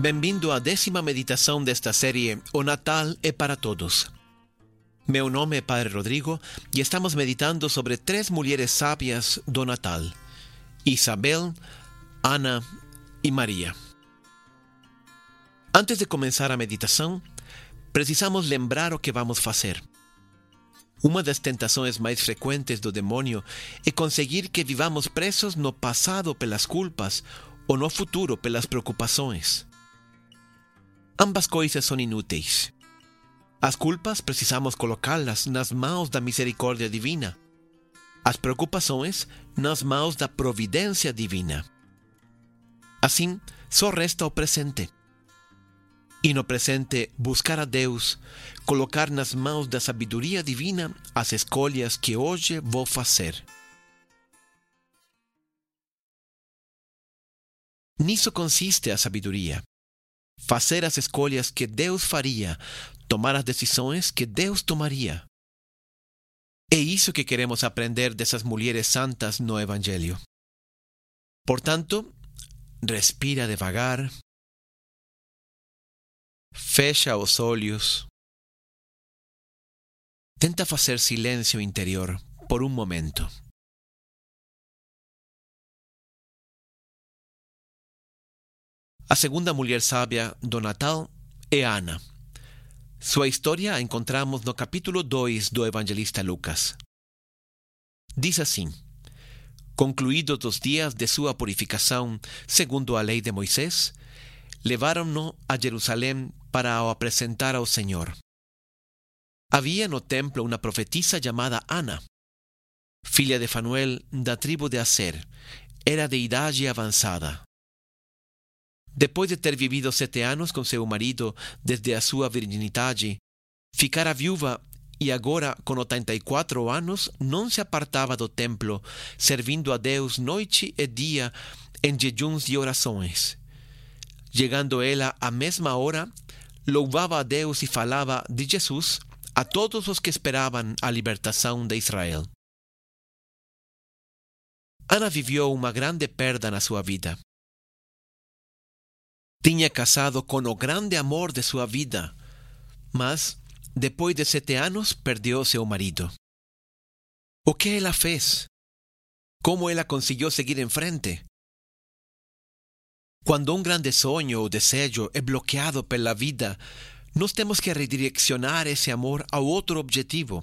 Bem-vindo à décima meditação desta série O Natal é para Todos. Meu nome Padre Rodrigo e estamos meditando sobre três mulheres sábias do Natal: Isabel, Ana e Maria. Antes de começar a meditação, precisamos lembrar o que vamos fazer. Uma das tentações mais frequentes do demônio é conseguir que vivamos presos no passado pelas culpas ou no futuro pelas preocupações. Ambas coisas são inúteis. As culpas precisamos colocá-las nas mãos da misericórdia divina. As preocupações nas mãos da providência divina. Assim, só resta o presente. E no presente, buscar a Deus, colocar nas mãos da sabedoria divina as escolhas que hoje vou fazer. Nisso consiste a sabedoria fazer as escolhas que Deus faria, tomar as decisões que Deus tomaria. É isso que queremos aprender dessas mulheres santas no Evangelho. Portanto, respira devagar, fecha os olhos, tenta fazer silêncio interior por um momento. A segunda mulher sábia do Natal é Ana. Sua história a encontramos no capítulo 2 do evangelista Lucas. Diz assim: Concluídos os dias de sua purificação, segundo a lei de Moisés, levaram-no a Jerusalém para o apresentar ao Senhor. Havia no templo uma profetisa chamada Ana, filha de Fanuel da tribo de Aser. Era de idade avançada. Depois de ter vivido sete anos com seu marido desde a sua virginidade, ficara viúva e agora, com 84 anos, não se apartava do templo, servindo a Deus noite e dia em jejuns e orações. Chegando ela à mesma hora, louvava a Deus e falava de Jesus a todos os que esperavam a libertação de Israel. Ana viveu uma grande perda na sua vida. Tinha casado com o grande amor de sua vida, mas, depois de sete anos, perdeu seu marido. O que ela fez? Como ela conseguiu seguir em frente? Quando um grande sonho ou desejo é bloqueado pela vida, nós temos que redirecionar esse amor a outro objetivo.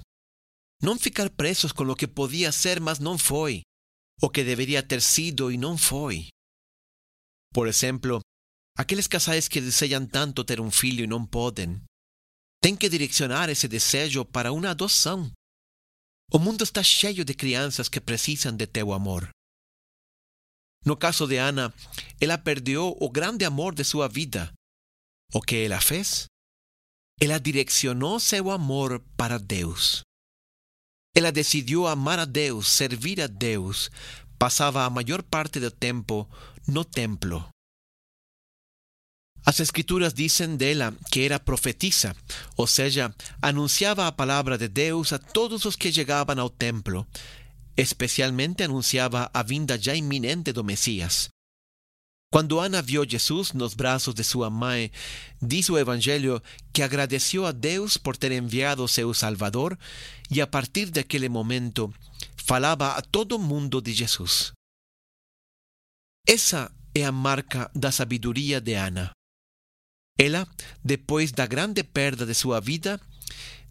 Não ficar presos com o que podia ser, mas não foi, o que deveria ter sido e não foi. Por exemplo, Aqueles casais que desejam tanto ter um filho e não podem, têm que direcionar esse desejo para uma adoção. O mundo está cheio de crianças que precisam de teu amor. No caso de Ana, ela perdeu o grande amor de sua vida. O que ela fez? Ela direcionou seu amor para Deus. Ela decidiu amar a Deus, servir a Deus. Passava a maior parte do tempo no templo. As escrituras dizem dela que era profetisa, ou seja, anunciava a palavra de Deus a todos os que chegavam ao templo. Especialmente anunciava a vinda já iminente do Messias. Quando Ana viu Jesus nos braços de sua mãe, diz o Evangelho que agradeceu a Deus por ter enviado seu Salvador e a partir daquele momento falava a todo mundo de Jesus. Essa é a marca da sabedoria de Ana. Ela, depois da grande perda de sua vida,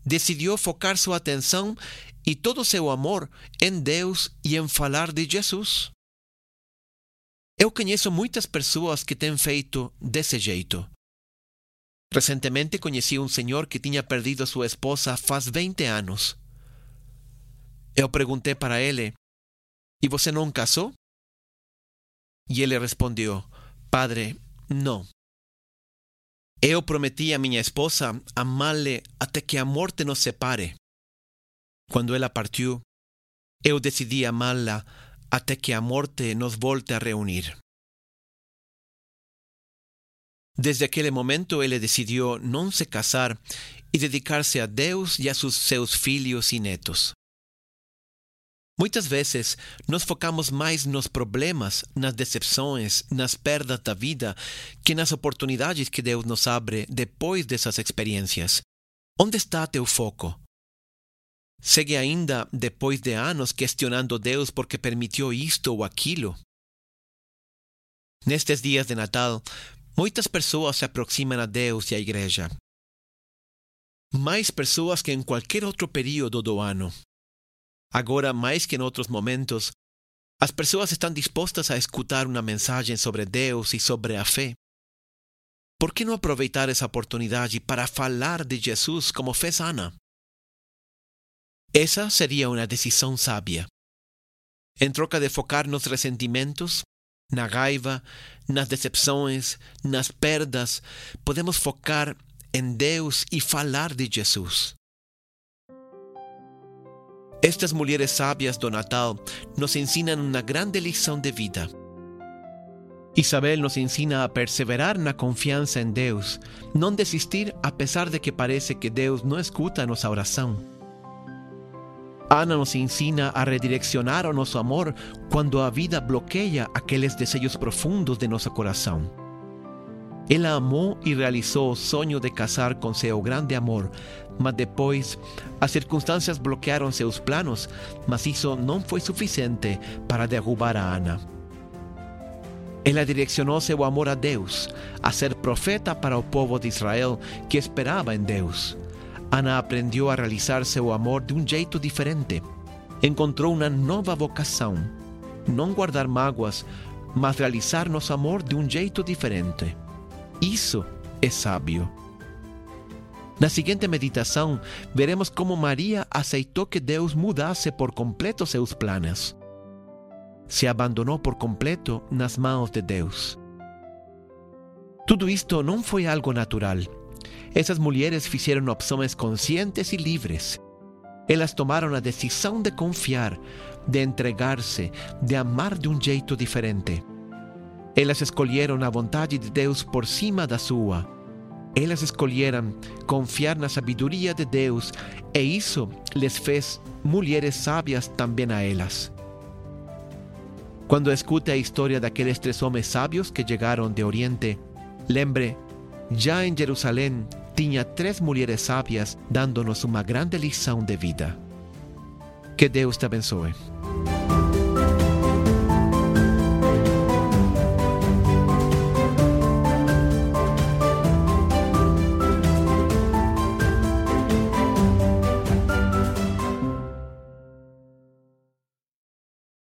decidiu focar sua atenção e todo seu amor em Deus e em falar de Jesus. Eu conheço muitas pessoas que têm feito desse jeito. Recentemente conheci um senhor que tinha perdido sua esposa faz 20 anos. Eu perguntei para ele: E você não casou? E ele respondeu: Padre, não. Eu prometi a minha esposa amá-la até que a morte nos separe. Quando ela partiu, eu decidi amá-la até que a morte nos volte a reunir. Desde aquele momento, ele decidiu não se casar e dedicar-se a Deus e a seus filhos e netos. Muitas vezes nos focamos mais nos problemas, nas decepções, nas perdas da vida, que nas oportunidades que Deus nos abre depois dessas experiências. Onde está teu foco? Segue ainda, depois de anos, questionando Deus porque permitiu isto ou aquilo? Nestes dias de Natal, muitas pessoas se aproximam a Deus e à Igreja. Mais pessoas que em qualquer outro período do ano. Agora, mais que em outros momentos, as pessoas estão dispostas a escutar uma mensagem sobre Deus e sobre a fé. Por que não aproveitar essa oportunidade para falar de Jesus como fez Ana? Essa seria uma decisão sábia. Em troca de focar nos ressentimentos, na raiva, nas decepções, nas perdas, podemos focar em Deus e falar de Jesus. Estas mulheres sábias do Natal nos ensinam uma grande lição de vida. Isabel nos ensina a perseverar na confiança em Deus, não desistir apesar de que parece que Deus não escuta a nossa oração. Ana nos ensina a redireccionar o amor quando a vida bloqueia aqueles desejos profundos de nosso coração. Ela amou e realizou o sonho de casar com seu grande amor, mas depois as circunstâncias bloquearam seus planos, mas isso não foi suficiente para derrubar a Ana. Ela direcionou seu amor a Deus, a ser profeta para o povo de Israel que esperava em Deus. Ana aprendeu a realizar seu amor de um jeito diferente. Encontrou uma nova vocação. Não guardar mágoas, mas realizar nosso amor de um jeito diferente. Isso é sábio. Na seguinte meditação, veremos como Maria aceitou que Deus mudasse por completo seus planos. Se abandonou por completo nas mãos de Deus. Tudo isto não foi algo natural. Essas mulheres fizeram opções conscientes e livres. Elas tomaram a decisão de confiar, de entregar-se, de amar de um jeito diferente. Elas escolheram a vontade de Deus por cima da sua. Elas escolheram confiar na sabedoria de Deus e isso les fez mulheres sábias também a elas. Quando escute a história daqueles três homens sábios que chegaram de Oriente, lembre, já em Jerusalém tinha três mulheres sábias dando-nos uma grande lição de vida. Que Deus te abençoe.